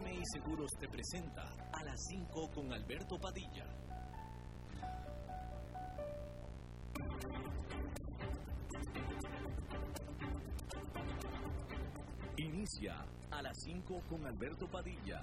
BMI Seguros te presenta a las 5 con Alberto Padilla. Inicia a las 5 con Alberto Padilla.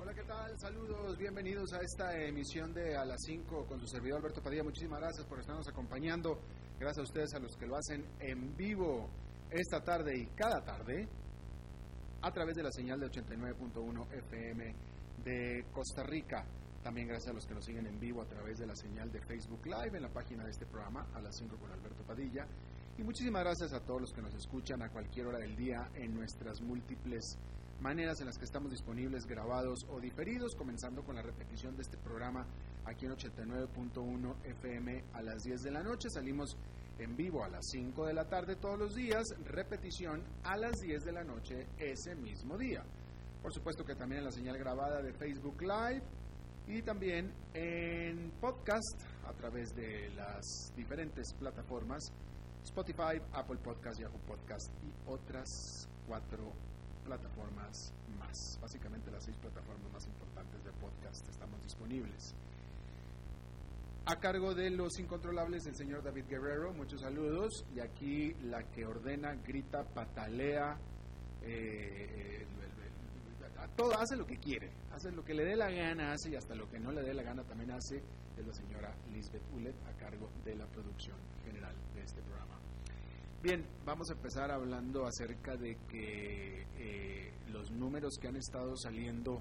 Hola, ¿qué tal? Saludos, bienvenidos a esta emisión de A las 5 con su servidor Alberto Padilla. Muchísimas gracias por estarnos acompañando. Gracias a ustedes, a los que lo hacen en vivo esta tarde y cada tarde a través de la señal de 89.1 FM de Costa Rica. También gracias a los que nos siguen en vivo a través de la señal de Facebook Live en la página de este programa a las 5 con Alberto Padilla. Y muchísimas gracias a todos los que nos escuchan a cualquier hora del día en nuestras múltiples maneras en las que estamos disponibles grabados o diferidos, comenzando con la repetición de este programa aquí en 89.1 FM a las 10 de la noche. Salimos en vivo a las 5 de la tarde todos los días, repetición a las 10 de la noche ese mismo día. Por supuesto que también en la señal grabada de Facebook Live y también en podcast a través de las diferentes plataformas Spotify, Apple Podcast, Yahoo Podcast y otras cuatro plataformas más. Básicamente las seis plataformas más importantes de podcast estamos disponibles. A cargo de los incontrolables, el señor David Guerrero, muchos saludos. Y aquí la que ordena, grita, patalea, eh, a todo, hace lo que quiere, hace lo que le dé la gana, hace y hasta lo que no le dé la gana también hace, es la señora Lisbeth Ulet a cargo de la producción general de este programa. Bien, vamos a empezar hablando acerca de que eh, los números que han estado saliendo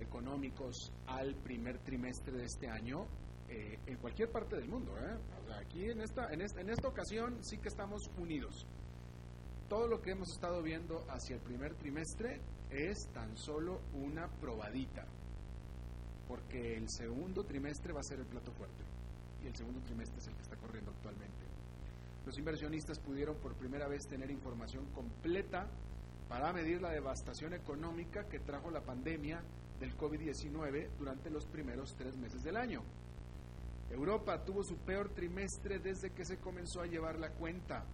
económicos al primer trimestre de este año eh, en cualquier parte del mundo. ¿eh? Aquí en esta, en, esta, en esta ocasión sí que estamos unidos. Todo lo que hemos estado viendo hacia el primer trimestre es tan solo una probadita, porque el segundo trimestre va a ser el plato fuerte y el segundo trimestre es el que está corriendo actualmente. Los inversionistas pudieron por primera vez tener información completa para medir la devastación económica que trajo la pandemia del COVID-19 durante los primeros tres meses del año. Europa tuvo su peor trimestre desde que se comenzó a llevar la cuenta.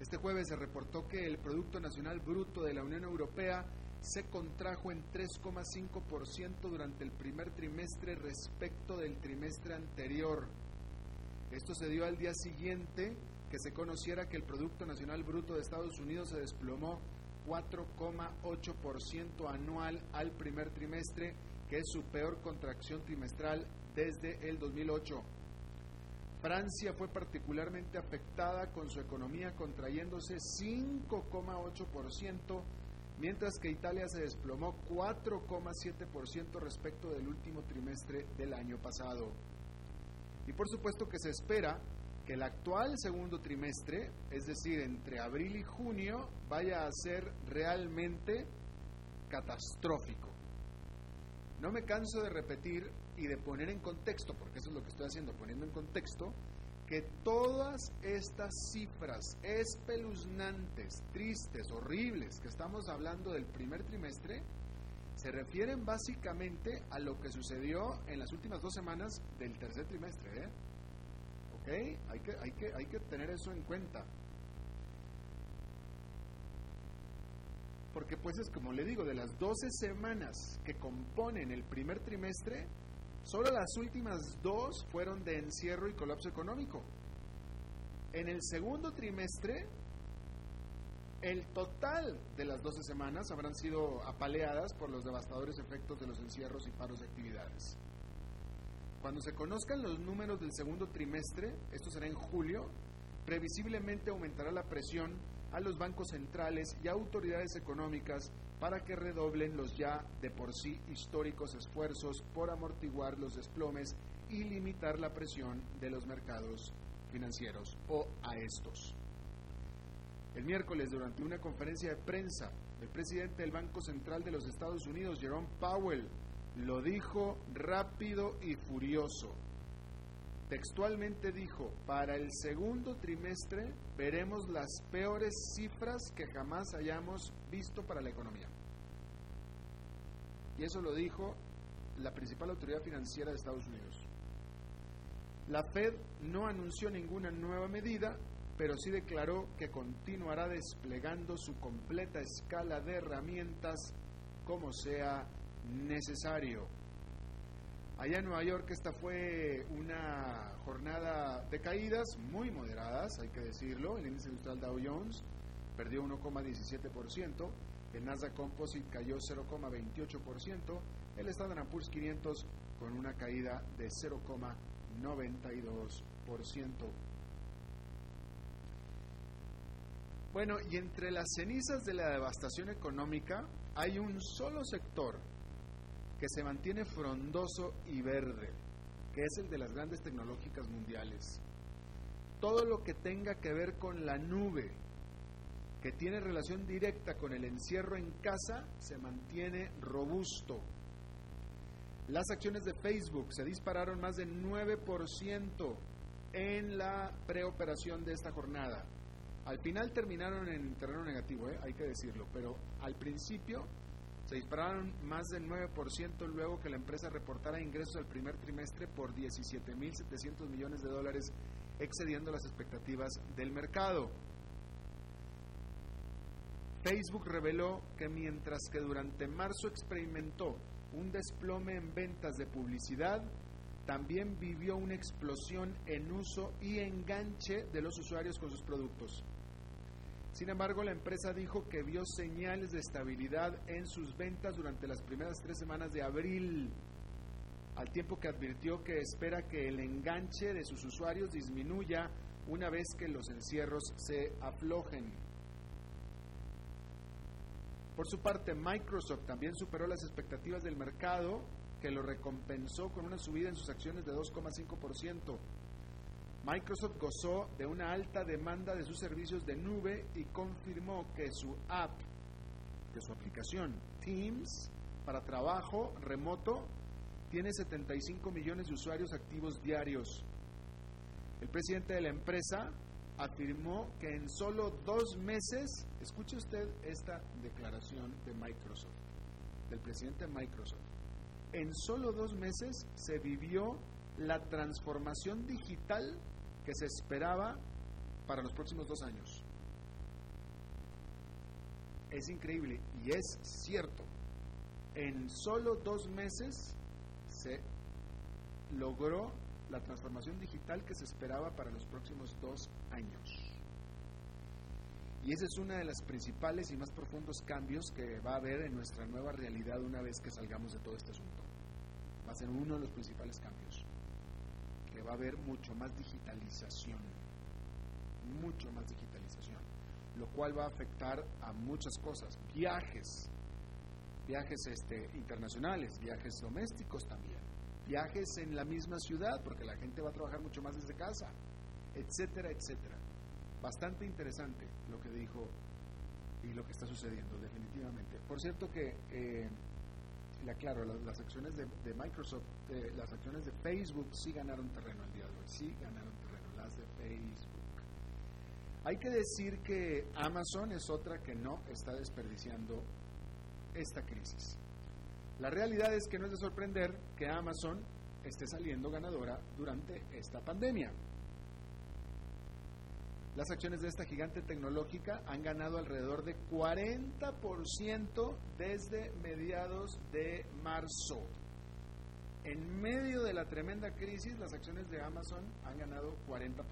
Este jueves se reportó que el Producto Nacional Bruto de la Unión Europea se contrajo en 3,5% durante el primer trimestre respecto del trimestre anterior. Esto se dio al día siguiente que se conociera que el Producto Nacional Bruto de Estados Unidos se desplomó 4,8% anual al primer trimestre, que es su peor contracción trimestral desde el 2008. Francia fue particularmente afectada con su economía contrayéndose 5,8%, mientras que Italia se desplomó 4,7% respecto del último trimestre del año pasado. Y por supuesto que se espera que el actual segundo trimestre, es decir, entre abril y junio, vaya a ser realmente catastrófico. No me canso de repetir y de poner en contexto, porque eso es lo que estoy haciendo, poniendo en contexto, que todas estas cifras espeluznantes, tristes, horribles que estamos hablando del primer trimestre, se refieren básicamente a lo que sucedió en las últimas dos semanas del tercer trimestre. ¿eh? ¿Ok? Hay que, tener eso en cuenta. Porque pues es como le digo, de las 12 semanas que componen el primer trimestre, solo las últimas dos fueron de encierro y colapso económico. En el segundo trimestre el total de las 12 semanas habrán sido apaleadas por los devastadores efectos de los encierros y paros de actividades. Cuando se conozcan los números del segundo trimestre, esto será en julio, previsiblemente aumentará la presión a los bancos centrales y autoridades económicas para que redoblen los ya de por sí históricos esfuerzos por amortiguar los desplomes y limitar la presión de los mercados financieros o a estos. El miércoles, durante una conferencia de prensa, el presidente del Banco Central de los Estados Unidos, Jerome Powell, lo dijo rápido y furioso. Textualmente dijo, para el segundo trimestre veremos las peores cifras que jamás hayamos visto para la economía. Y eso lo dijo la principal autoridad financiera de Estados Unidos. La Fed no anunció ninguna nueva medida, pero sí declaró que continuará desplegando su completa escala de herramientas como sea necesario. Allá en Nueva York esta fue una jornada de caídas muy moderadas, hay que decirlo. El índice industrial Dow Jones perdió 1,17%, el Nasdaq Composite cayó 0,28%, el Standard Poor's 500 con una caída de 0,92%. Bueno, y entre las cenizas de la devastación económica hay un solo sector que se mantiene frondoso y verde, que es el de las grandes tecnológicas mundiales. Todo lo que tenga que ver con la nube, que tiene relación directa con el encierro en casa, se mantiene robusto. Las acciones de Facebook se dispararon más de 9% en la preoperación de esta jornada. Al final terminaron en terreno negativo, ¿eh? hay que decirlo, pero al principio se dispararon más del 9% luego que la empresa reportara ingresos al primer trimestre por 17.700 millones de dólares, excediendo las expectativas del mercado. Facebook reveló que mientras que durante marzo experimentó un desplome en ventas de publicidad, también vivió una explosión en uso y enganche de los usuarios con sus productos. Sin embargo, la empresa dijo que vio señales de estabilidad en sus ventas durante las primeras tres semanas de abril, al tiempo que advirtió que espera que el enganche de sus usuarios disminuya una vez que los encierros se aflojen. Por su parte, Microsoft también superó las expectativas del mercado, que lo recompensó con una subida en sus acciones de 2,5%. Microsoft gozó de una alta demanda de sus servicios de nube y confirmó que su app, que su aplicación Teams para trabajo remoto, tiene 75 millones de usuarios activos diarios. El presidente de la empresa afirmó que en solo dos meses, escuche usted esta declaración de Microsoft, del presidente de Microsoft, en solo dos meses se vivió la transformación digital que se esperaba para los próximos dos años. Es increíble y es cierto. En solo dos meses se logró la transformación digital que se esperaba para los próximos dos años. Y ese es uno de los principales y más profundos cambios que va a haber en nuestra nueva realidad una vez que salgamos de todo este asunto. Va a ser uno de los principales cambios va a haber mucho más digitalización, mucho más digitalización, lo cual va a afectar a muchas cosas, viajes, viajes este, internacionales, viajes domésticos también, viajes en la misma ciudad, porque la gente va a trabajar mucho más desde casa, etcétera, etcétera. Bastante interesante lo que dijo y lo que está sucediendo, definitivamente. Por cierto que eh, claro, las, acciones de, Microsoft, las acciones de Facebook sí ganaron terreno el día de hoy, sí ganaron terreno, las de Facebook. Hay que decir que Amazon es otra que no está desperdiciando esta crisis. La realidad es que no es de sorprender que Amazon esté saliendo ganadora durante esta pandemia. Las acciones de esta gigante tecnológica han ganado alrededor de 40% desde mediados de marzo. En medio de la tremenda crisis, las acciones de Amazon han ganado 40%.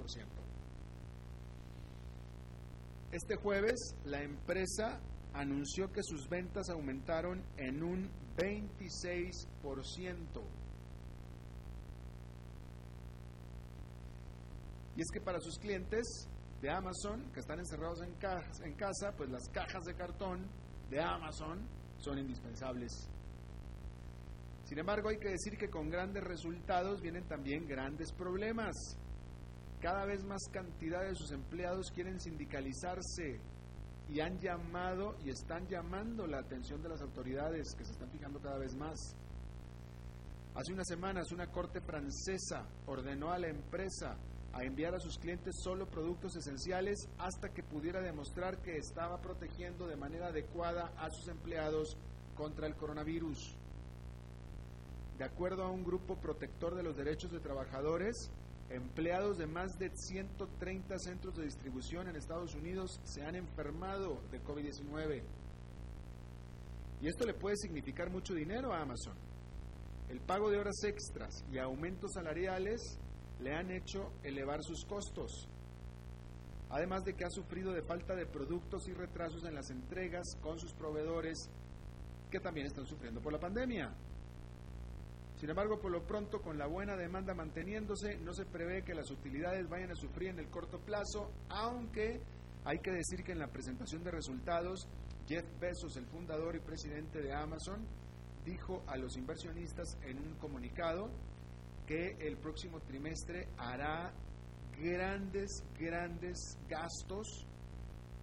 Este jueves, la empresa anunció que sus ventas aumentaron en un 26%. Y es que para sus clientes de Amazon, que están encerrados en, en casa, pues las cajas de cartón de Amazon son indispensables. Sin embargo, hay que decir que con grandes resultados vienen también grandes problemas. Cada vez más cantidad de sus empleados quieren sindicalizarse y han llamado y están llamando la atención de las autoridades que se están fijando cada vez más. Hace unas semanas una corte francesa ordenó a la empresa a enviar a sus clientes solo productos esenciales hasta que pudiera demostrar que estaba protegiendo de manera adecuada a sus empleados contra el coronavirus. De acuerdo a un grupo protector de los derechos de trabajadores, empleados de más de 130 centros de distribución en Estados Unidos se han enfermado de COVID-19. Y esto le puede significar mucho dinero a Amazon. El pago de horas extras y aumentos salariales le han hecho elevar sus costos, además de que ha sufrido de falta de productos y retrasos en las entregas con sus proveedores que también están sufriendo por la pandemia. Sin embargo, por lo pronto, con la buena demanda manteniéndose, no se prevé que las utilidades vayan a sufrir en el corto plazo, aunque hay que decir que en la presentación de resultados, Jeff Bezos, el fundador y presidente de Amazon, dijo a los inversionistas en un comunicado que el próximo trimestre hará grandes, grandes gastos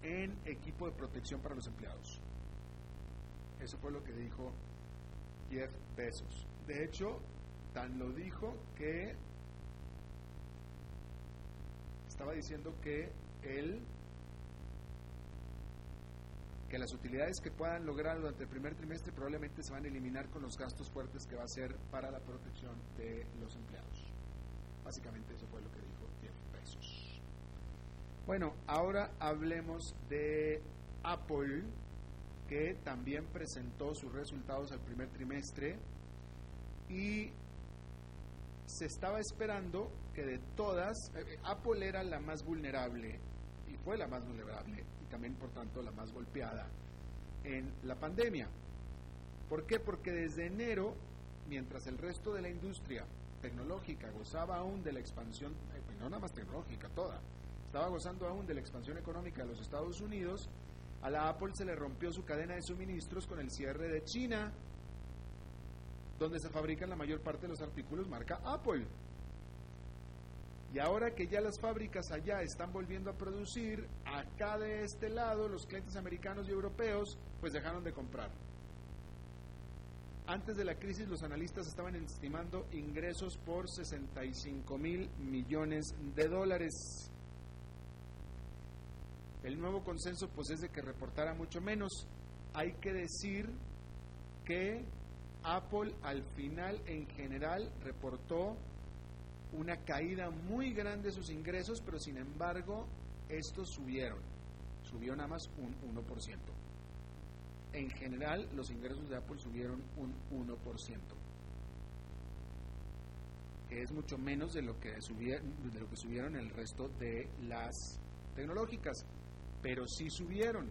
en equipo de protección para los empleados. Eso fue lo que dijo Jeff Bezos. De hecho, tan lo dijo que estaba diciendo que él que las utilidades que puedan lograr durante el primer trimestre probablemente se van a eliminar con los gastos fuertes que va a ser para la protección de los empleados. Básicamente eso fue lo que dijo Jeff Bezos. Bueno, ahora hablemos de Apple, que también presentó sus resultados al primer trimestre y se estaba esperando que de todas, eh, Apple era la más vulnerable y fue la más vulnerable también por tanto la más golpeada en la pandemia. ¿Por qué? Porque desde enero, mientras el resto de la industria tecnológica gozaba aún de la expansión, eh, no nada más tecnológica, toda, estaba gozando aún de la expansión económica de los Estados Unidos, a la Apple se le rompió su cadena de suministros con el cierre de China, donde se fabrican la mayor parte de los artículos marca Apple. Y ahora que ya las fábricas allá están volviendo a producir, acá de este lado los clientes americanos y europeos pues dejaron de comprar. Antes de la crisis los analistas estaban estimando ingresos por 65 mil millones de dólares. El nuevo consenso pues es de que reportara mucho menos. Hay que decir que Apple al final en general reportó una caída muy grande de sus ingresos, pero sin embargo estos subieron, subió nada más un 1%. En general los ingresos de Apple subieron un 1%, que es mucho menos de lo que, subieron, de lo que subieron el resto de las tecnológicas, pero sí subieron.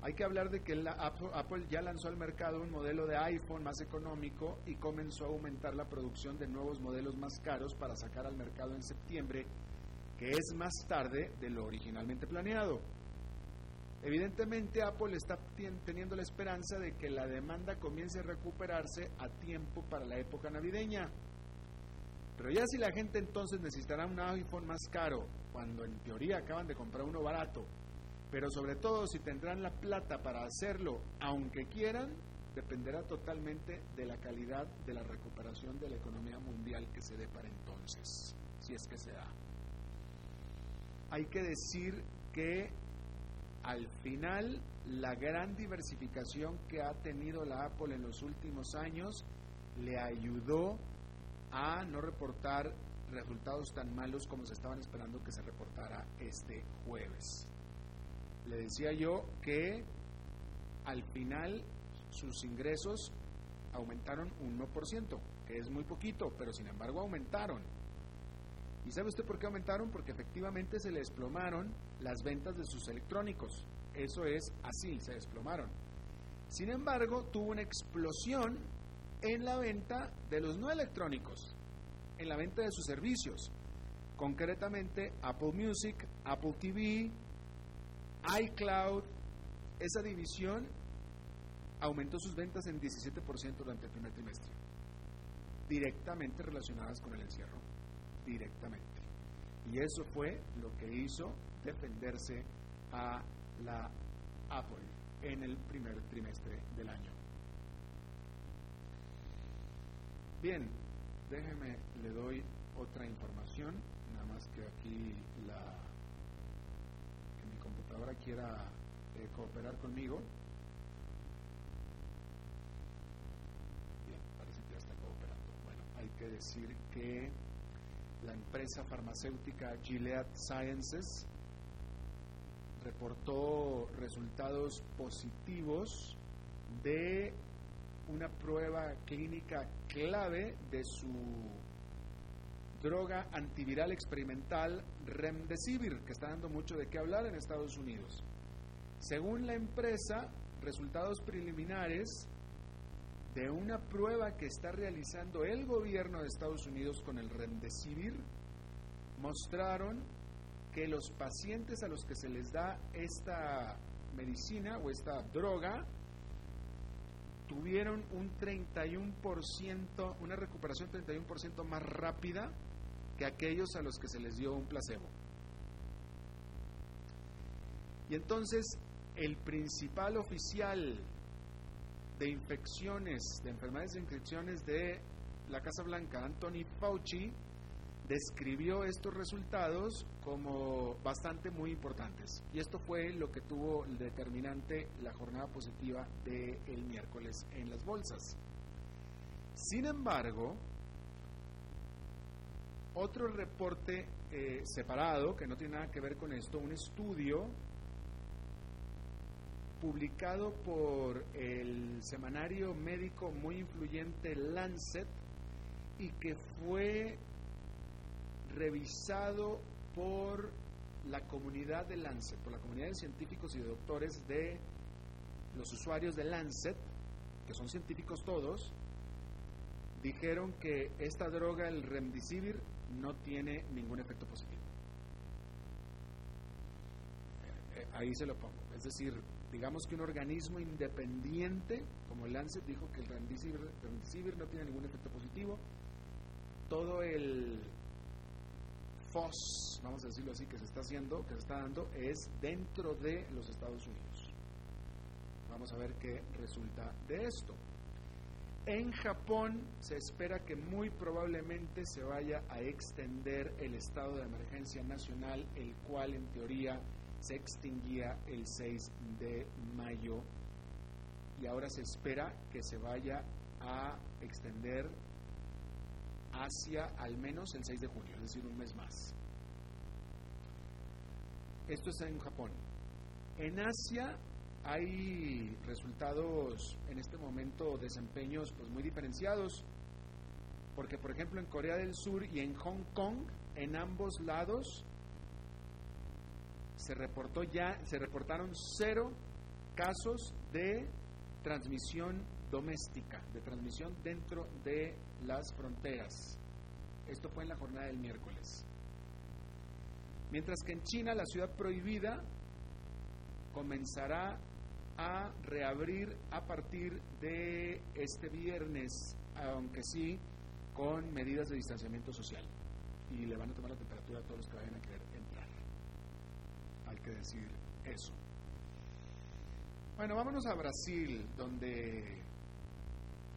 Hay que hablar de que Apple ya lanzó al mercado un modelo de iPhone más económico y comenzó a aumentar la producción de nuevos modelos más caros para sacar al mercado en septiembre, que es más tarde de lo originalmente planeado. Evidentemente Apple está teniendo la esperanza de que la demanda comience a recuperarse a tiempo para la época navideña. Pero ya si la gente entonces necesitará un iPhone más caro, cuando en teoría acaban de comprar uno barato, pero sobre todo si tendrán la plata para hacerlo, aunque quieran, dependerá totalmente de la calidad de la recuperación de la economía mundial que se dé para entonces, si es que se da. Hay que decir que al final la gran diversificación que ha tenido la Apple en los últimos años le ayudó a no reportar resultados tan malos como se estaban esperando que se reportara este jueves. Le decía yo que al final sus ingresos aumentaron un 1%, que es muy poquito, pero sin embargo aumentaron. ¿Y sabe usted por qué aumentaron? Porque efectivamente se le desplomaron las ventas de sus electrónicos. Eso es así, se desplomaron. Sin embargo, tuvo una explosión en la venta de los no electrónicos. en la venta de sus servicios, concretamente Apple Music, Apple TV, iCloud, esa división aumentó sus ventas en 17% durante el primer trimestre, directamente relacionadas con el encierro, directamente. Y eso fue lo que hizo defenderse a la Apple en el primer trimestre del año. Bien, déjeme, le doy otra información, nada más que aquí la computadora quiera eh, cooperar conmigo. Bien, parece que ya está cooperando. Bueno, hay que decir que la empresa farmacéutica Gilead Sciences reportó resultados positivos de una prueba clínica clave de su droga antiviral experimental Remdesivir, que está dando mucho de qué hablar en Estados Unidos. Según la empresa, resultados preliminares de una prueba que está realizando el gobierno de Estados Unidos con el Remdesivir mostraron que los pacientes a los que se les da esta medicina o esta droga tuvieron un 31%, una recuperación 31% más rápida que aquellos a los que se les dio un placebo. Y entonces el principal oficial de infecciones, de enfermedades de infecciones de la Casa Blanca, Anthony Fauci, describió estos resultados como bastante muy importantes. Y esto fue lo que tuvo el determinante la jornada positiva del el miércoles en las bolsas. Sin embargo, otro reporte eh, separado, que no tiene nada que ver con esto, un estudio publicado por el semanario médico muy influyente Lancet y que fue revisado por la comunidad de Lancet, por la comunidad de científicos y de doctores de los usuarios de Lancet, que son científicos todos, dijeron que esta droga, el Remdesivir, no tiene ningún efecto positivo. Eh, ahí se lo pongo. Es decir, digamos que un organismo independiente como el Lancet dijo que el Remdesivir no tiene ningún efecto positivo. Todo el FOS, vamos a decirlo así, que se está haciendo, que se está dando, es dentro de los Estados Unidos. Vamos a ver qué resulta de esto. En Japón se espera que muy probablemente se vaya a extender el estado de emergencia nacional, el cual en teoría se extinguía el 6 de mayo y ahora se espera que se vaya a extender hacia al menos el 6 de junio, es decir, un mes más. Esto está en Japón. En Asia hay resultados en este momento, desempeños pues muy diferenciados, porque por ejemplo en Corea del Sur y en Hong Kong, en ambos lados se reportó ya, se reportaron cero casos de transmisión doméstica, de transmisión dentro de las fronteras. Esto fue en la jornada del miércoles. Mientras que en China la ciudad prohibida comenzará a reabrir a partir de este viernes, aunque sí con medidas de distanciamiento social. Y le van a tomar la temperatura a todos los que vayan a querer entrar. Hay que decir eso. Bueno, vámonos a Brasil, donde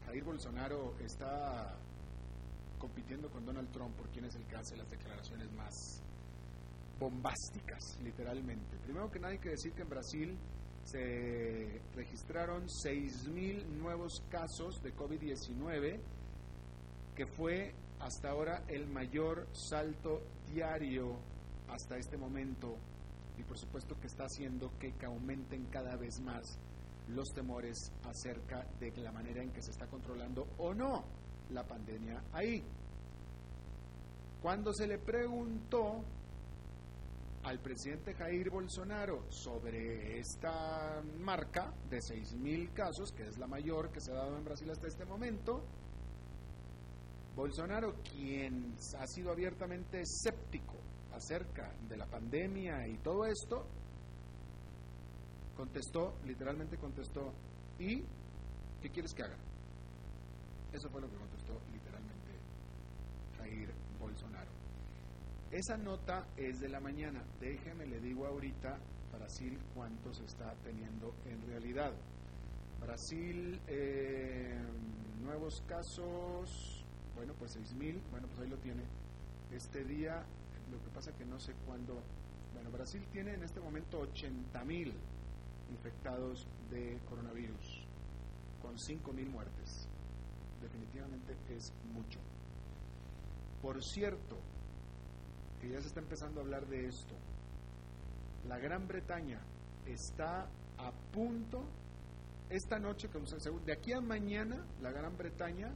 Jair Bolsonaro está compitiendo con Donald Trump por quién es el que hace las declaraciones más bombásticas, literalmente. Primero que nada hay que decir que en Brasil se registraron 6.000 nuevos casos de COVID-19, que fue hasta ahora el mayor salto diario hasta este momento y por supuesto que está haciendo que aumenten cada vez más los temores acerca de la manera en que se está controlando o no la pandemia ahí. Cuando se le preguntó al presidente Jair Bolsonaro sobre esta marca de 6.000 casos, que es la mayor que se ha dado en Brasil hasta este momento, Bolsonaro, quien ha sido abiertamente escéptico acerca de la pandemia y todo esto, contestó, literalmente contestó, ¿y qué quieres que haga? Eso fue lo que contestó literalmente Jair Bolsonaro. Esa nota es de la mañana. Déjeme, le digo ahorita, Brasil, cuántos está teniendo en realidad. Brasil, eh, nuevos casos, bueno, pues 6.000, bueno, pues ahí lo tiene. Este día, lo que pasa que no sé cuándo, bueno, Brasil tiene en este momento 80.000 infectados de coronavirus, con 5.000 muertes. Definitivamente es mucho. Por cierto, que ya se está empezando a hablar de esto, la Gran Bretaña está a punto, esta noche, de aquí a mañana, la Gran Bretaña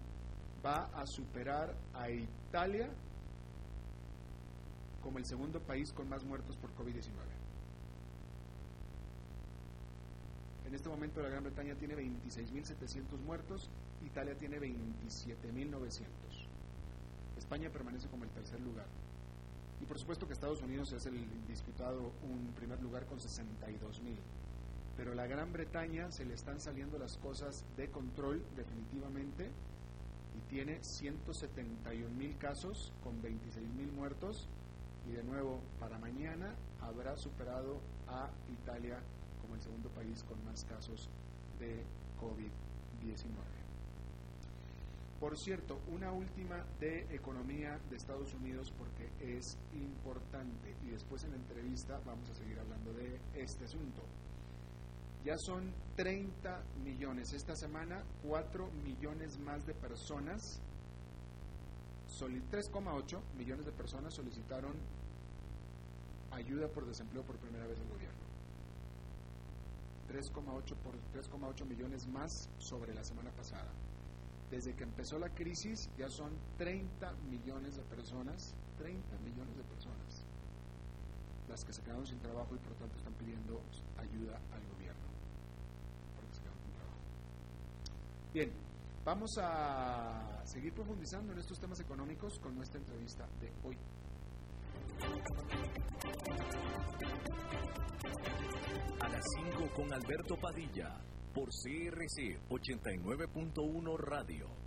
va a superar a Italia como el segundo país con más muertos por COVID-19. En este momento la Gran Bretaña tiene 26.700 muertos, Italia tiene 27.900. España permanece como el tercer lugar. Y por supuesto que Estados Unidos es el disputado un primer lugar con 62 mil. Pero la Gran Bretaña se le están saliendo las cosas de control definitivamente y tiene 171 mil casos con 26 mil muertos y de nuevo para mañana habrá superado a Italia como el segundo país con más casos de COVID-19. Por cierto, una última de economía de Estados Unidos porque es importante y después en la entrevista vamos a seguir hablando de este asunto. Ya son 30 millones. Esta semana 4 millones más de personas, 3,8 millones de personas solicitaron ayuda por desempleo por primera vez del gobierno. 3,8 por 3,8 millones más sobre la semana pasada. Desde que empezó la crisis ya son 30 millones de personas, 30 millones de personas, las que se quedaron sin trabajo y por lo tanto están pidiendo ayuda al gobierno. Bien, vamos a seguir profundizando en estos temas económicos con nuestra entrevista de hoy. A las 5 con Alberto Padilla por CRC 89.1 Radio.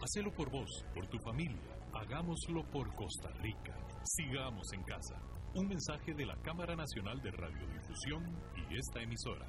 Hacelo por vos, por tu familia. Hagámoslo por Costa Rica. Sigamos en casa. Un mensaje de la Cámara Nacional de Radiodifusión y esta emisora.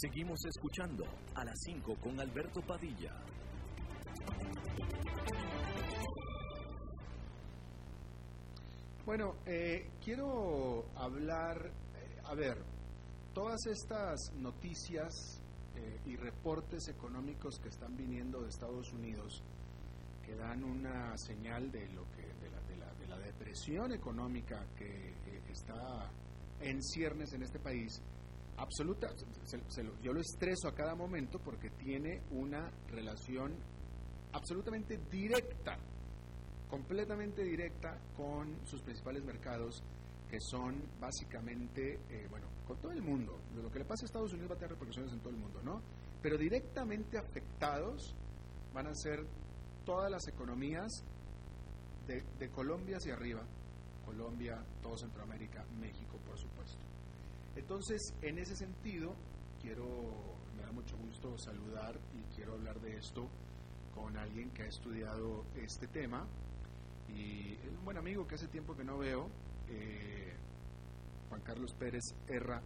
Seguimos escuchando a las 5 con Alberto Padilla. Bueno, eh, quiero hablar, eh, a ver, todas estas noticias eh, y reportes económicos que están viniendo de Estados Unidos, que dan una señal de lo que presión económica que está en ciernes en este país, absoluta, yo lo estreso a cada momento porque tiene una relación absolutamente directa, completamente directa con sus principales mercados, que son básicamente, eh, bueno, con todo el mundo. Lo que le pasa a Estados Unidos va a tener repercusiones en todo el mundo, ¿no? Pero directamente afectados van a ser todas las economías de, Colombia hacia arriba, Colombia, todo Centroamérica, México, por supuesto. Entonces, en ese sentido, quiero, me da mucho gusto saludar y quiero hablar de esto con alguien que ha estudiado este tema y un buen amigo que hace tiempo que no veo, eh, Juan Carlos Pérez Erra,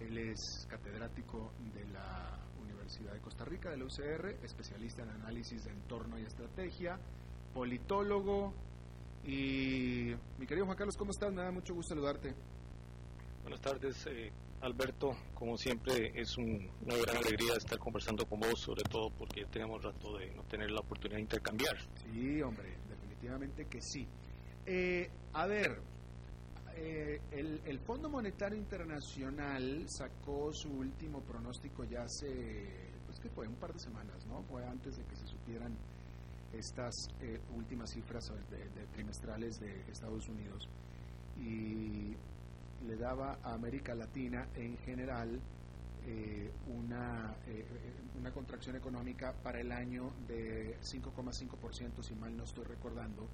él es catedrático de la Universidad de Costa Rica, de la UCR, especialista en análisis de entorno y estrategia, politólogo, y mi querido Juan Carlos, ¿cómo estás? Me da mucho gusto saludarte. Buenas tardes, eh, Alberto. Como siempre, es una gran alegría estar conversando con vos, sobre todo porque tenemos rato de no tener la oportunidad de intercambiar. Sí, hombre, definitivamente que sí. Eh, a ver, eh, el, el, Fondo Monetario Internacional sacó su último pronóstico ya hace, pues que fue un par de semanas, ¿no? Fue antes de que se supieran estas eh, últimas cifras de, trimestrales de Estados Unidos y le daba a América Latina en general eh, una, eh, una contracción económica para el año de 5,5%, si mal no estoy recordando.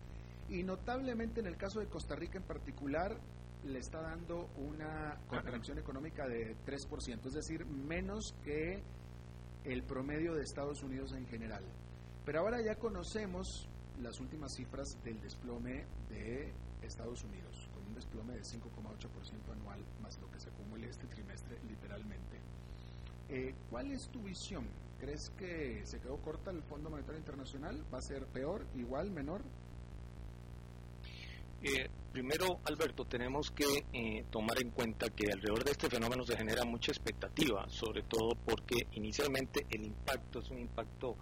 Y notablemente en el caso de Costa Rica en particular, le está dando una contracción económica de 3%, es decir, menos que el promedio de Estados Unidos en general. Pero ahora ya conocemos las últimas cifras del desplome de Estados Unidos, con un desplome de 5,8% anual, más lo que se acumule este trimestre literalmente. Eh, ¿Cuál es tu visión? ¿Crees que se quedó corta el Fondo Monetario Internacional? ¿Va a ser peor, igual, menor? Eh, primero, Alberto, tenemos que eh, tomar en cuenta que alrededor de este fenómeno se genera mucha expectativa, sobre todo porque inicialmente el impacto es un impacto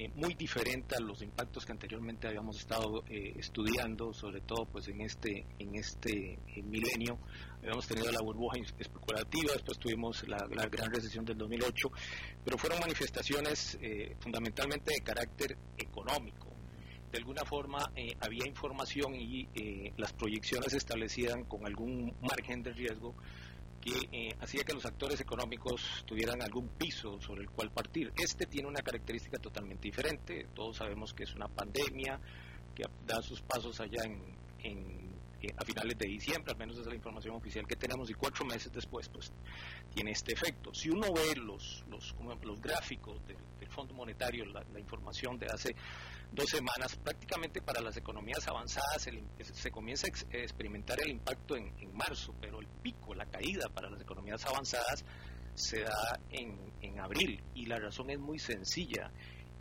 eh, muy diferente a los impactos que anteriormente habíamos estado eh, estudiando, sobre todo pues en este en este eh, milenio. Habíamos tenido la burbuja especulativa, después tuvimos la, gran recesión del 2008, pero fueron manifestaciones fundamentalmente de carácter económico. De alguna forma había información y las proyecciones se establecían con algún margen de riesgo que eh, hacía que los actores económicos tuvieran algún piso sobre el cual partir. Este tiene una característica totalmente diferente. Todos sabemos que es una pandemia que da sus pasos allá en, eh, a finales de diciembre, al menos es la información oficial que tenemos, y cuatro meses después, pues tiene este efecto. Si uno ve los, los, los gráficos del, Fondo Monetario, la información de hace dos semanas, prácticamente para las economías avanzadas se comienza a experimentar el impacto en, marzo, pero el pico, la caída para las economías avanzadas se da en, abril y la razón es muy sencilla.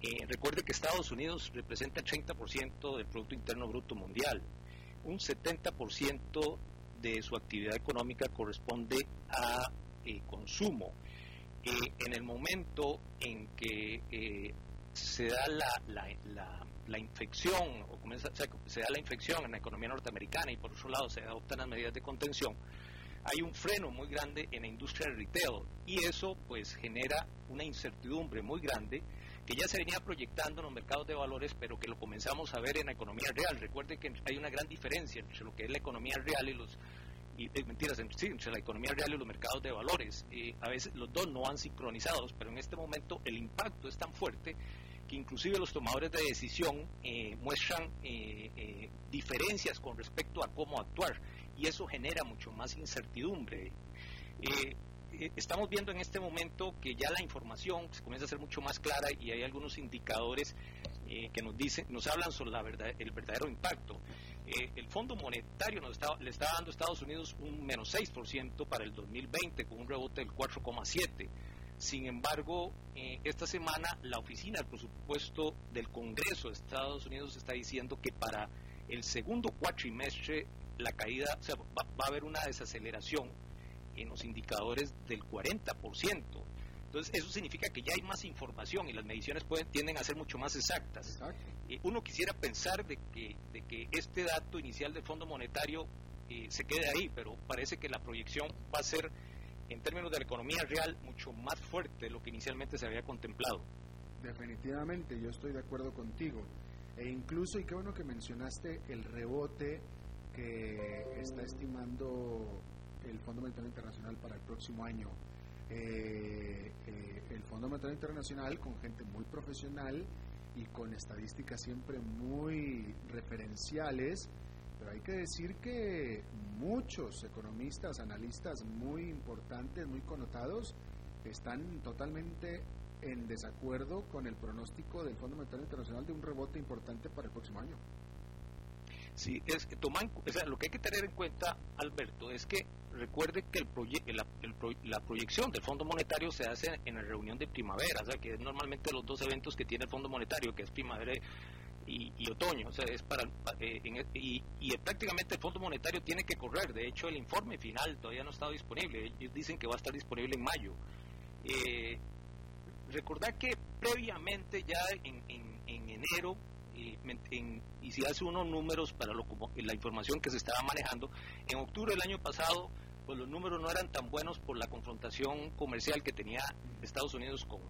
Eh, recuerde que Estados Unidos representa el 30% del Producto Interno Bruto Mundial. Un 70% de su actividad económica corresponde a eh, consumo. Eh, en el momento en que se da la, la, infección, o comienza, se da la infección en la economía norteamericana y por otro lado se adoptan las medidas de contención, hay un freno muy grande en la industria del retail y eso pues genera una incertidumbre muy grande que ya se venía proyectando en los mercados de valores, pero que lo comenzamos a ver en la economía real. Recuerde que hay una gran diferencia entre lo que es la economía real y los y, eh, mentiras, entre, entre, la economía real y los mercados de valores. Eh, a veces los dos no han sincronizados, pero en este momento el impacto es tan fuerte que inclusive los tomadores de decisión eh, muestran diferencias con respecto a cómo actuar y eso genera mucho más incertidumbre. Eh, estamos viendo en este momento que ya la información se comienza a ser mucho más clara y hay algunos indicadores eh, que nos dicen, nos hablan sobre la verdad, el verdadero impacto. Eh, el Fondo Monetario nos está, le está dando a Estados Unidos un menos 6% para el 2020 con un rebote del 4,7%. Sin embargo, esta semana la oficina del presupuesto del Congreso de Estados Unidos está diciendo que para el segundo cuatrimestre la caída, o sea, va a haber una desaceleración en los indicadores del 40%. Entonces, eso significa que ya hay más información y las mediciones pueden, tienden a ser mucho más exactas. Eh, uno quisiera pensar de que, de que este dato inicial del Fondo Monetario eh, se quede ahí, pero parece que la proyección va a ser, en términos de la economía real, mucho más fuerte de lo que inicialmente se había contemplado. Definitivamente, yo estoy de acuerdo contigo. E incluso, y qué bueno que mencionaste el rebote que está estimando el Fondo Monetario Internacional para el próximo año. Eh, eh, el Fondo Monetario Internacional con gente muy profesional y con estadísticas siempre muy referenciales, pero hay que decir que muchos economistas, analistas muy importantes, muy connotados, están totalmente en desacuerdo con el pronóstico del Fondo Monetario Internacional de un rebote importante para el próximo año. Sí, es que o sea, lo que hay que tener en cuenta, Alberto, es que recuerde que el la, la, proyección del Fondo Monetario se hace en la reunión de primavera, o sea, que es normalmente los dos eventos que tiene el Fondo Monetario, que es primavera y, otoño, o sea, es para, eh, e, y, y, prácticamente el Fondo Monetario tiene que correr, de hecho el informe final todavía no ha estado disponible, ellos dicen que va a estar disponible en mayo. Eh, recordar que previamente ya en, en, en enero y si hace unos números para lo, la información que se estaba manejando, en octubre del año pasado, pues los números no eran tan buenos por la confrontación comercial que tenía Estados Unidos con,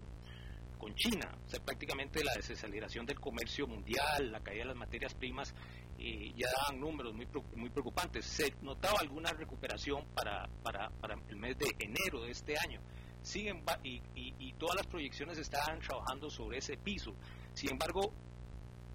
con China. O sea, prácticamente la desaceleración del comercio mundial, la caída de las materias primas, eh, ya daban números muy, muy preocupantes. Se notaba alguna recuperación para, para, para el mes de enero de este año. Y, y, y todas las proyecciones estaban trabajando sobre ese piso. Sin embargo,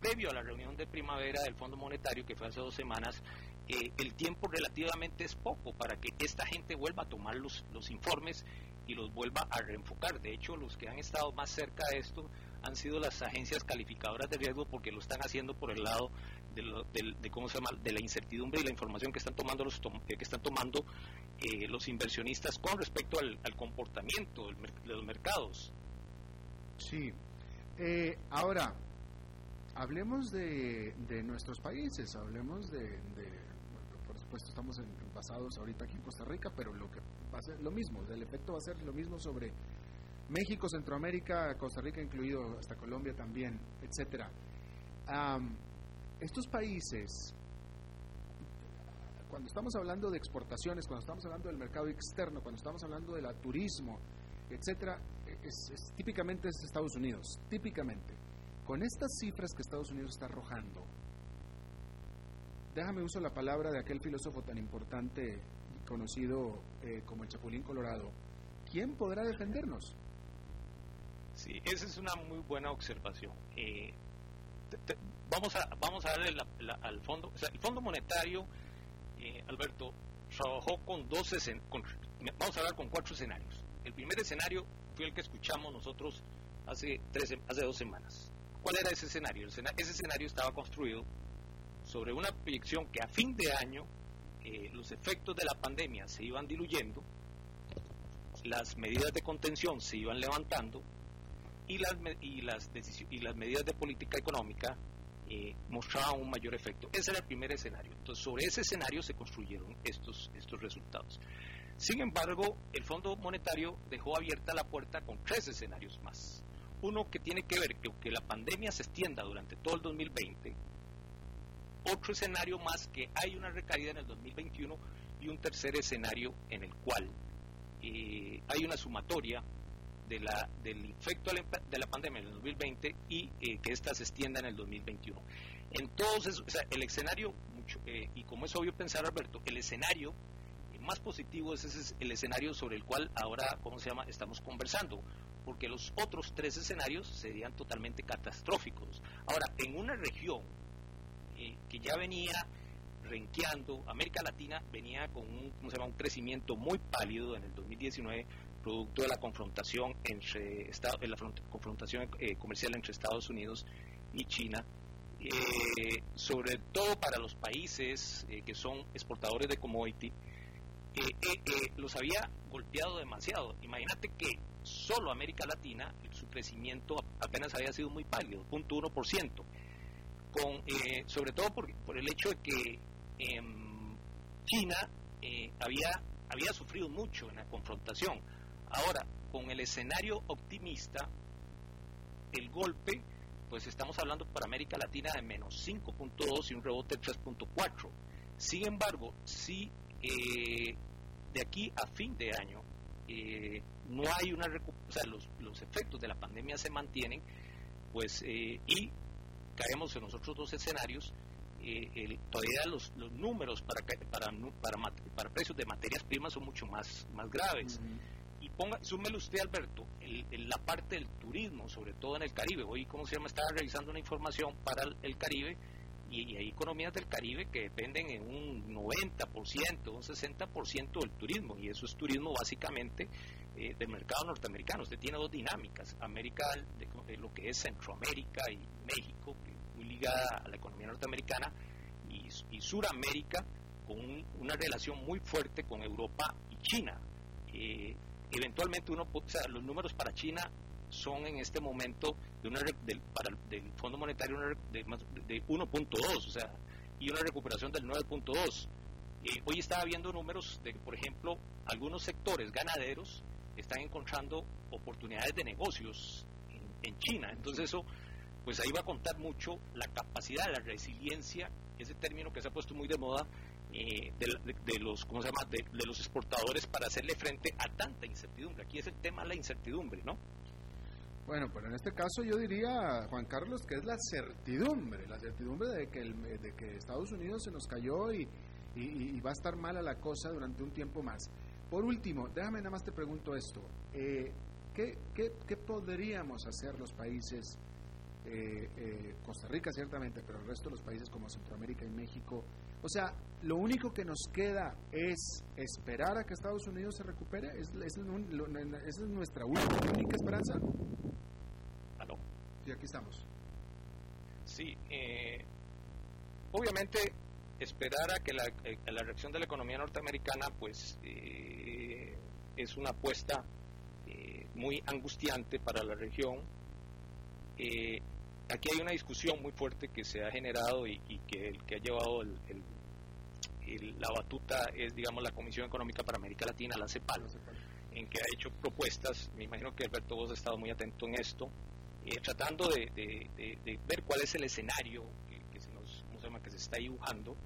previo a la reunión de primavera del Fondo Monetario, que fue hace dos semanas, eh, el tiempo relativamente es poco para que esta gente vuelva a tomar los, informes y los vuelva a reenfocar. De hecho, los que han estado más cerca de esto han sido las agencias calificadoras de riesgo porque lo están haciendo por el lado de, cómo se llama de la incertidumbre y la información que están tomando los eh, que están tomando eh, los inversionistas con respecto al, comportamiento de los mercados. Sí. ahora, hablemos de, nuestros países, hablemos de, por supuesto estamos basados ahorita aquí en Costa Rica, pero lo que va a ser lo mismo, el efecto va a ser lo mismo sobre México, Centroamérica, Costa Rica incluido, hasta Colombia también, etcétera. estos países, cuando estamos hablando de exportaciones, cuando estamos hablando del mercado externo, cuando estamos hablando del turismo, etcétera, es, típicamente es Estados Unidos, típicamente. Con estas cifras que Estados Unidos está arrojando, déjame uso la palabra de aquel filósofo tan importante y conocido eh, como el Chapulín Colorado, ¿quién podrá defendernos? Sí, esa es una muy buena observación. Eh, vamos a vamos a darle al fondo, el Fondo Monetario, eh, Alberto, trabajó con dos vamos a hablar con cuatro escenarios. El primer escenario fue el que escuchamos nosotros hace tres, hace dos semanas. ¿Cuál era ese escenario? Ese escenario estaba construido sobre una proyección que a fin de año eh, los efectos de la pandemia se iban diluyendo, las medidas de contención se iban levantando y, las, y, las medidas de política económica eh, mostraban un mayor efecto. Ese era el primer escenario. Entonces, sobre ese escenario se construyeron estos, estos resultados. Sin embargo, el Fondo Monetario dejó abierta la puerta con tres escenarios más. Uno que tiene que ver que la pandemia se extienda durante todo el 2020, otro escenario más que hay una recaída en el 2021 y un tercer escenario en el cual eh, hay una sumatoria de la, del efecto de la pandemia en el 2020 y eh, que ésta se extienda en el 2021. Entonces, o el escenario, eh, y como es obvio pensar, Alberto, el escenario más positivo es ese, el escenario sobre el cual ahora, ¿cómo se llama?, estamos conversando, porque los otros tres escenarios serían totalmente catastróficos. Ahora, en una región que ya venía renqueando, América Latina venía con un, crecimiento muy pálido en el 2019, producto de la confrontación entre la confrontación eh, comercial entre Estados Unidos y China, eh, sobre todo para los países eh, que son exportadores de commodity, los había golpeado demasiado. Imagínate que solo América Latina, su crecimiento apenas había sido muy pálido, 0.1% con, eh, sobre todo por, por, el hecho de que em, China eh, había, había sufrido mucho en la confrontación. Ahora, con el escenario optimista, el golpe, pues estamos hablando para América Latina de menos 5.2 y un rebote de 3.4. Sin embargo, si eh, de aquí a fin de año no hay una o sea, los, los efectos de la pandemia se mantienen, pues y caemos en los otros dos escenarios, eh, todavía los, los números para, para, para, para, precios de materias primas son mucho más, más graves. Y ponga, súmele usted, Alberto, el, la parte del turismo, sobre todo en el Caribe. Hoy, ¿cómo se llama? Estaba revisando una información para el, Caribe y, hay economías del Caribe que dependen en un 90%, un 60% del turismo. Y eso es turismo básicamente eh, del mercado norteamericano. Usted tiene dos dinámicas, América, lo que es Centroamérica y México, muy ligada a la economía norteamericana, y, y Suramérica con una relación muy fuerte con Europa y China. Eh, eventualmente uno, o sea, los números para China son en este momento de una del, para del Fondo Monetario de, de 1.2, o sea, y una recuperación del 9.2. Eh, hoy estaba viendo números de, por ejemplo, algunos sectores ganaderos están encontrando oportunidades de negocios en, China. Entonces eso, pues ahí va a contar mucho la capacidad, la resiliencia, ese término que se ha puesto muy de moda, eh, de, los ¿cómo se llama? De, los exportadores para hacerle frente a tanta incertidumbre. Aquí es el tema de la incertidumbre, ¿no? Bueno, pero en este caso yo diría, Juan Carlos, que es la certidumbre, la certidumbre de que, Estados Unidos se nos cayó y, y, va a estar mala la cosa durante un tiempo más. Por último, déjame nada más te pregunto esto. Eh, ¿qué, qué, podríamos hacer los países, eh, eh, Costa Rica ciertamente, pero el resto de los países como Centroamérica y México? O sea, lo único que nos queda es esperar a que Estados Unidos se recupere. ¿Es, es, ¿Esa es nuestra única, esperanza? ¿Aló? Sí, aquí estamos. Sí, obviamente esperar a que la, eh, la, reacción de la economía norteamericana pues eh, es una apuesta eh, muy angustiante para la región. Aquí hay una discusión muy fuerte que se ha generado y, que el que ha llevado la batuta es, digamos, la Comisión Económica para América Latina, la CEPAL, en que ha hecho propuestas, me imagino que Alberto vos ha estado muy atento en esto, tratando de, ver cuál es el escenario que, se nos, que se está dibujando.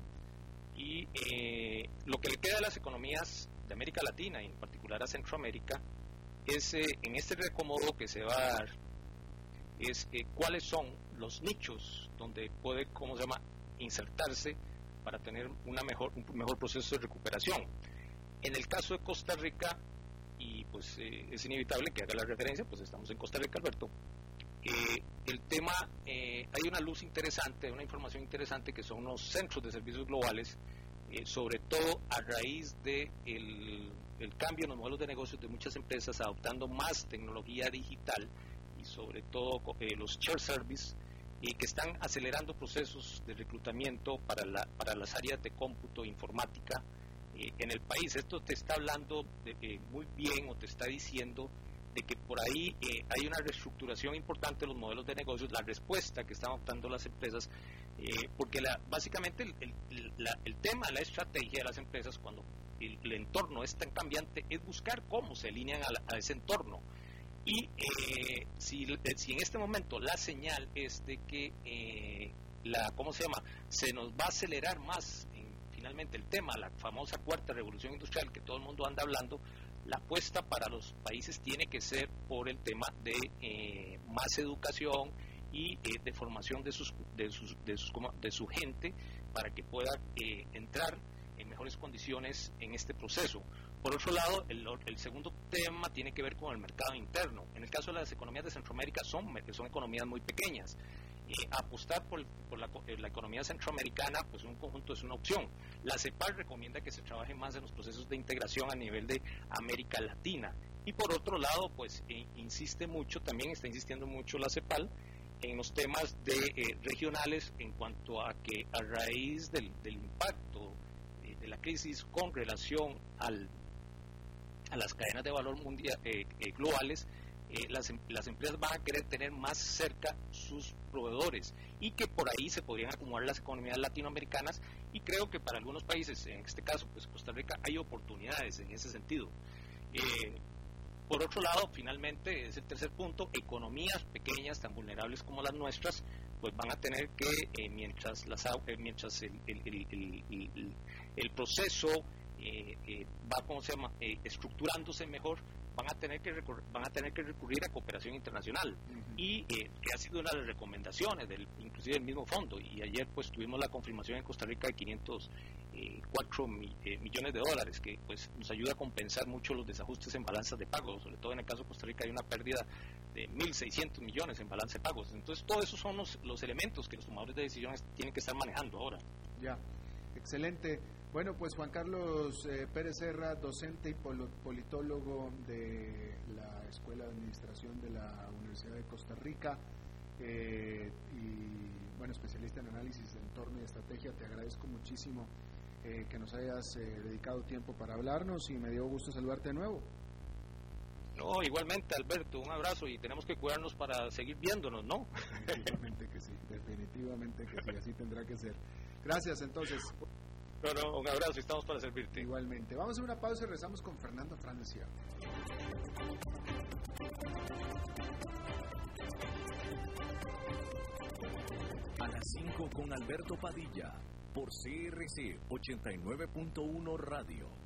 Y eh, lo que le queda a las economías de América Latina y en particular a Centroamérica es eh, en este recomodo que se va a dar es eh, cuáles son los nichos donde puede, ¿cómo se llama?, insertarse para tener una mejor, un mejor proceso de recuperación. En el caso de Costa Rica, y pues es inevitable que haga la referencia, pues estamos en Costa Rica, Alberto, el tema, eh, hay una luz interesante, una información interesante que son los centros de servicios globales, eh, sobre todo a raíz de el, cambio en los modelos de negocios de muchas empresas adoptando más tecnología digital sobre todo eh, los share service y que están acelerando procesos de reclutamiento para, la, para las áreas de cómputo informática en el país. Esto te está hablando de, muy bien o te está diciendo de que por ahí eh, hay una reestructuración importante de los modelos de negocios, la respuesta que están optando las empresas, eh, porque la, básicamente el, el, tema, la estrategia de las empresas cuando el, entorno es tan cambiante es buscar cómo se alinean a, ese entorno. Y eh, si, si, en este momento la señal es de que la, ¿cómo se llama? Se nos va a acelerar más finalmente el tema, la famosa cuarta revolución industrial que todo el mundo anda hablando, la apuesta para los países tiene que ser por el tema de eh, más educación y eh, de formación de, sus, de, sus, de, sus, de su gente para que pueda eh, entrar en mejores condiciones en este proceso. Por otro lado, el, el, segundo tema tiene que ver con el mercado interno. En el caso de las economías de Centroamérica son, son economías muy pequeñas apostar por, eh, la, economía centroamericana, pues un conjunto es una opción. La CEPAL recomienda que se trabaje más en los procesos de integración a nivel de América Latina. Y por otro lado, pues eh, insiste mucho, también está insistiendo mucho la CEPAL en los temas de, eh, regionales en cuanto a que a raíz del, impacto de la crisis con relación al, las cadenas de valor mundial, globales, eh, las, em, las, empresas van a querer tener más cerca sus proveedores y que por ahí se podrían acumular las economías latinoamericanas y creo que para algunos países, en este caso pues Costa Rica, hay oportunidades en ese sentido. Eh, por otro lado, finalmente, es el tercer punto, economías pequeñas tan vulnerables como las nuestras, pues van a tener que, eh, mientras, las, mientras el, el, el, proceso va, ¿cómo se llama?, estructurándose mejor, van a tener que van a tener que recurrir a cooperación internacional. Y eh, que ha sido una de las recomendaciones del inclusive del mismo fondo. Y ayer pues tuvimos la confirmación en Costa Rica de 504 eh, eh, millones de dólares que pues nos ayuda a compensar mucho los desajustes en balanzas de pagos. Sobre todo en el caso de Costa Rica hay una pérdida de 1.600 millones en balance de pagos. Entonces todos esos son los, los elementos que los tomadores de decisiones tienen que estar manejando ahora. Ya. Excelente bueno, pues Juan Carlos eh, Pérez Serra, docente y politólogo de la Escuela de Administración de la Universidad de Costa Rica eh, y bueno, especialista en análisis de entorno y estrategia, te agradezco muchísimo eh, que nos hayas dedicado tiempo para hablarnos y me dio gusto saludarte de nuevo. No, igualmente Alberto, un abrazo y tenemos que cuidarnos para seguir viéndonos, ¿no? Definitivamente que sí, definitivamente que sí, así tendrá que ser. Gracias entonces un abrazo y estamos para servirte. Igualmente. Vamos a una pausa y rezamos con Fernando Francia. A las 5 con Alberto Padilla, por CRC 89.1 Radio.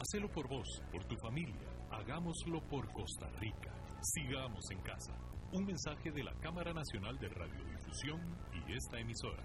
Hacelo por vos, por tu familia. Hagámoslo por Costa Rica. Sigamos en casa. Un mensaje de la Cámara Nacional de Radiodifusión y esta emisora.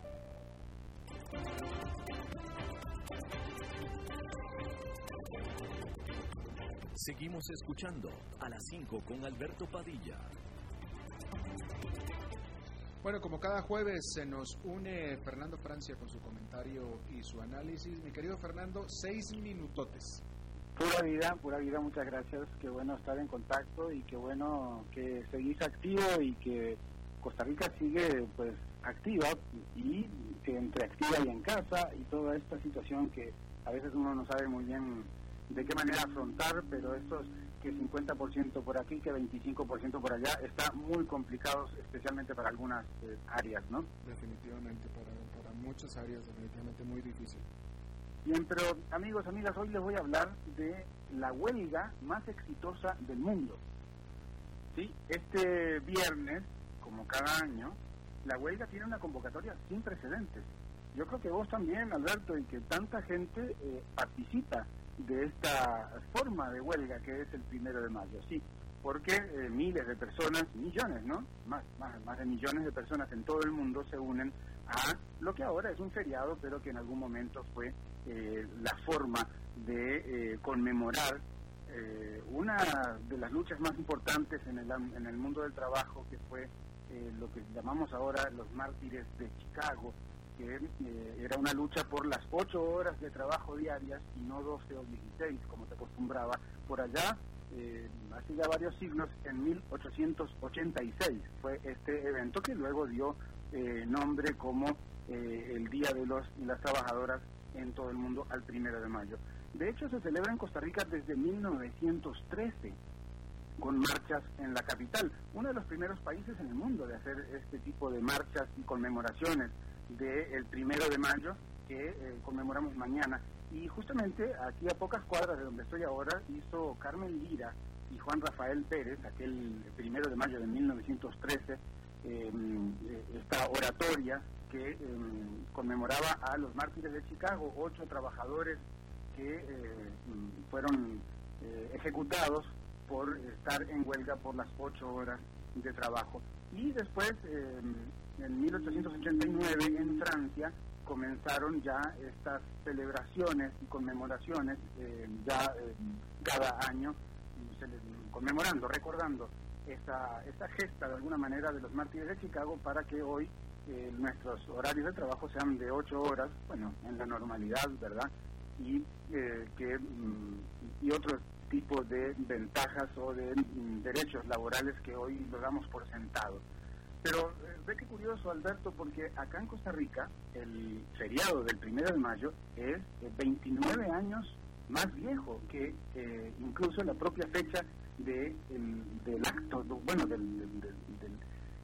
Seguimos escuchando a las 5 con Alberto Padilla. Bueno, como cada jueves se nos une Fernando Francia con su comentario y su análisis. Mi querido Fernando, seis minutotes. Pura vida, pura vida, muchas gracias. Qué bueno estar en contacto y qué bueno que seguís activo y que Costa Rica sigue pues activa y que entre activa y en casa y toda esta situación que a veces uno no sabe muy bien de qué manera afrontar, pero estos que 50% por aquí, que 25% por allá, está muy complicado, especialmente para algunas eh, áreas, ¿no? Definitivamente, para, para muchas áreas, definitivamente muy difícil. Bien, pero amigos, amigas, hoy les voy a hablar de la huelga más exitosa del mundo. Sí, este viernes, como cada año, la huelga tiene una convocatoria sin precedentes. Yo creo que vos también, Alberto, y que tanta gente eh, participa de esta forma de huelga que es el primero de mayo, sí, porque eh, miles de personas, millones, ¿no? Más, más, más de millones de personas en todo el mundo se unen a lo que ahora es un feriado, pero que en algún momento fue eh, la forma de conmemorar una de las luchas más importantes en el, en el mundo del trabajo, que fue eh, lo que llamamos ahora los mártires de Chicago, que eh, era una lucha por las ocho horas de trabajo diarias y no 12 o 16, como se acostumbraba por allá. Eh, hace ya varios siglos, en 1886 fue este evento que luego dio nombre como el Día de los y las Trabajadoras en todo el mundo al primero de mayo. De hecho, se celebra en Costa Rica desde 1913 con marchas en la capital. Uno de los primeros países en el mundo de hacer este tipo de marchas y conmemoraciones del primero de mayo que eh, conmemoramos mañana. Y justamente aquí a pocas cuadras de donde estoy ahora hizo Carmen Lira y Juan Rafael Pérez, aquel primero de mayo de 1913, em, eh, esta oratoria que em, conmemoraba a los mártires de Chicago, ocho trabajadores que eh, fueron ejecutados por estar en huelga por las ocho horas de trabajo. Y después, en 1889, en Francia, comenzaron ya estas celebraciones y conmemoraciones, eh, ya eh, cada año, conmemorando, recordando esta, esta gesta de alguna manera de los mártires de Chicago para que hoy eh, nuestros horarios de trabajo sean de ocho horas, bueno, en la normalidad, ¿verdad? Y que mm, y otros tipo de ventajas o de mm, derechos laborales que hoy lo damos por sentado. Pero eh, ve qué curioso, Alberto, porque acá en Costa Rica el feriado del primero de mayo es 29 eh, años más viejo que eh, incluso la propia fecha de del acto, bueno, del,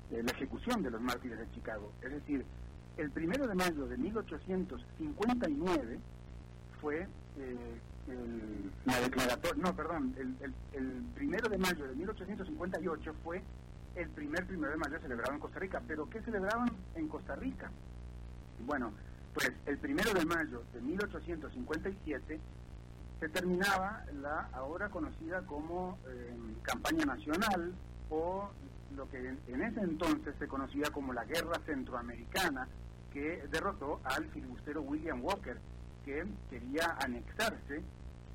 de la ejecución de los mártires de Chicago. Es decir, el primero de mayo de 1859 fue el, la no, perdón, el, el, primero de mayo de 1858 fue el primer primero de mayo celebrado en Costa Rica. ¿Pero qué celebraban en Costa Rica? Bueno, pues el primero de mayo de 1857 se terminaba la ahora conocida como eh, campaña nacional o lo que en ese entonces se conocía como la Guerra Centroamericana, que derrotó al filibustero William Walker, que quería anexarse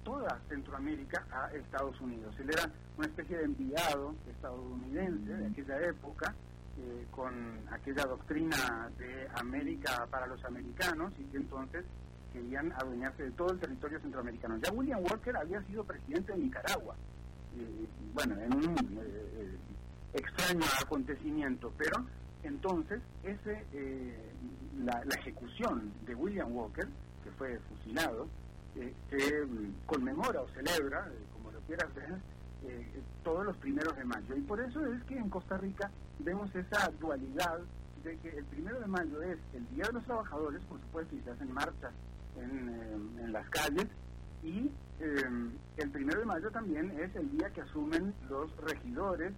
toda Centroamérica a Estados Unidos. Él era una especie de enviado estadounidense de aquella época, eh, con aquella doctrina de América para los americanos, y entonces querían adueñarse de todo el territorio centroamericano. Ya William Walker había sido presidente de Nicaragua, eh, bueno, en un eh, extraño acontecimiento, pero entonces ese la, la ejecución de William Walker, que fue fusilado, eh, mm, conmemora o celebra, eh, como lo quieras ver, eh, todos los primeros de mayo. Y por eso es que en Costa Rica vemos esa dualidad de que el primero de mayo es el Día de los Trabajadores, por supuesto, y se hacen marchas en, en las calles, y el primero de mayo también es el día que asumen los regidores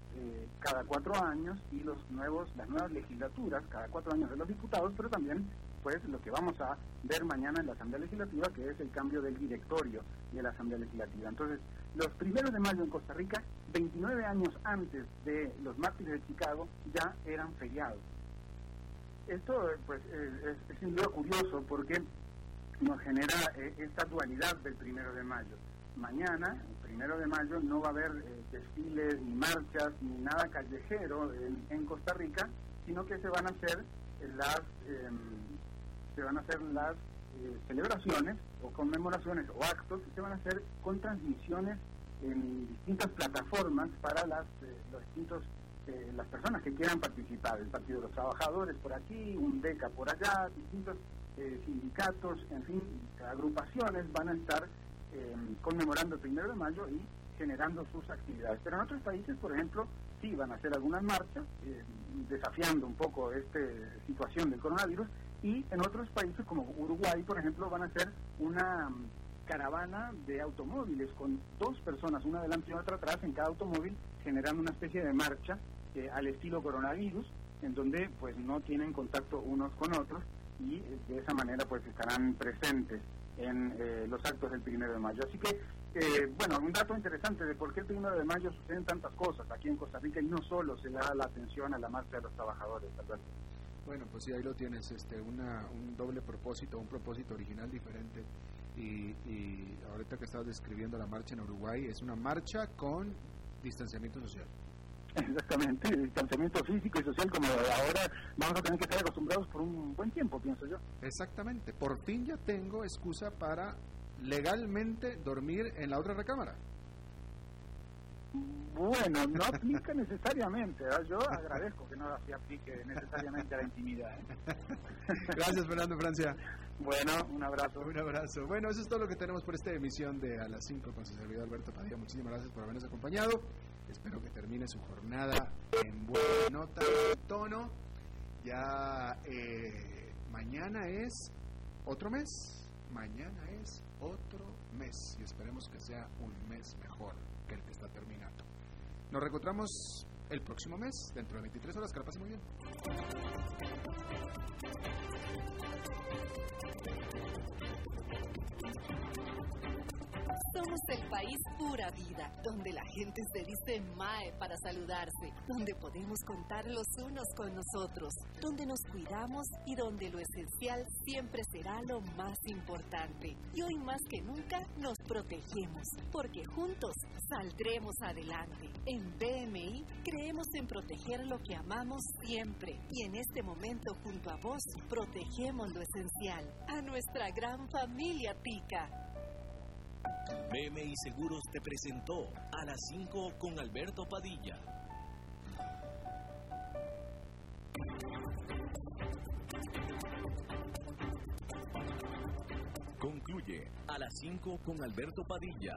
cada cuatro años y los nuevos las nuevas legislaturas cada cuatro años de los diputados pero también pues lo que vamos a ver mañana en la Asamblea Legislativa, que es el cambio del directorio de la Asamblea Legislativa. Entonces, los primeros de mayo en Costa Rica, 29 años antes de los mártires de Chicago, ya eran feriados. Esto, pues, es, sin duda curioso porque nos genera eh, esta dualidad del primero de mayo. Mañana, el primero de mayo, no va a haber eh, desfiles, ni marchas, ni nada callejero en, Costa Rica, sino que se van a hacer las... Em, se van a hacer las eh, celebraciones o conmemoraciones o actos que se van a hacer con transmisiones en distintas plataformas para las, eh, los distintos, eh, las personas que quieran participar. El Partido de los Trabajadores por aquí, un DECA por allá, distintos sindicatos, en fin, agrupaciones van a estar conmemorando el primero de mayo y generando sus actividades. Pero en otros países, por ejemplo, sí van a hacer algunas marchas, desafiando un poco esta situación del coronavirus, y en otros países como Uruguay, por ejemplo, van a hacer una mm, caravana de automóviles con dos personas, una delante y otra atrás en cada automóvil, generando una especie de marcha eh, al estilo coronavirus, en donde pues no tienen contacto unos con otros y eh, de esa manera pues estarán presentes en eh, los actos del primero de mayo. Así que, bueno, un dato interesante de por qué el primero de mayo suceden tantas cosas aquí en Costa Rica y no solo se da la atención a la marcha de los trabajadores, Alberto. Bueno, pues sí, ahí lo tienes, este, una, un doble propósito, un propósito original diferente. Y, y ahorita que estabas describiendo la marcha en Uruguay, es una marcha con distanciamiento social. Exactamente, distanciamiento físico y social como ahora vamos a tener que estar acostumbrados por un buen tiempo, pienso yo. Exactamente, por fin ya tengo excusa para legalmente dormir en la otra recámara. Bueno, no aplica necesariamente. Yo agradezco que no se aplique necesariamente a la intimidad. ¿eh? Gracias, Fernando Francia. Bueno, un abrazo. Un abrazo. Bueno, eso es todo lo que tenemos por esta emisión de A las 5 con su servidor Alberto Padilla. Muchísimas gracias por habernos acompañado. Espero que termine su jornada en buena nota, en tono. Ya eh, mañana es otro mes. Mañana es otro mes. Y esperemos que sea un mes mejor el que está terminando. Nos reencontramos el próximo mes, dentro de 23 horas. Que la pase muy bien. Somos el país pura vida, donde la gente se dice MAE para saludarse, donde podemos contar los unos con nosotros, donde nos cuidamos y donde lo esencial siempre será lo más importante. Y hoy más que nunca nos protegemos, porque juntos saldremos adelante. En BMI creemos en proteger lo que amamos siempre y en este momento junto a vos protegemos lo esencial, a nuestra gran familia Tica. BMI Seguros te presentó a las 5 con Alberto Padilla. Concluye a las 5 con Alberto Padilla.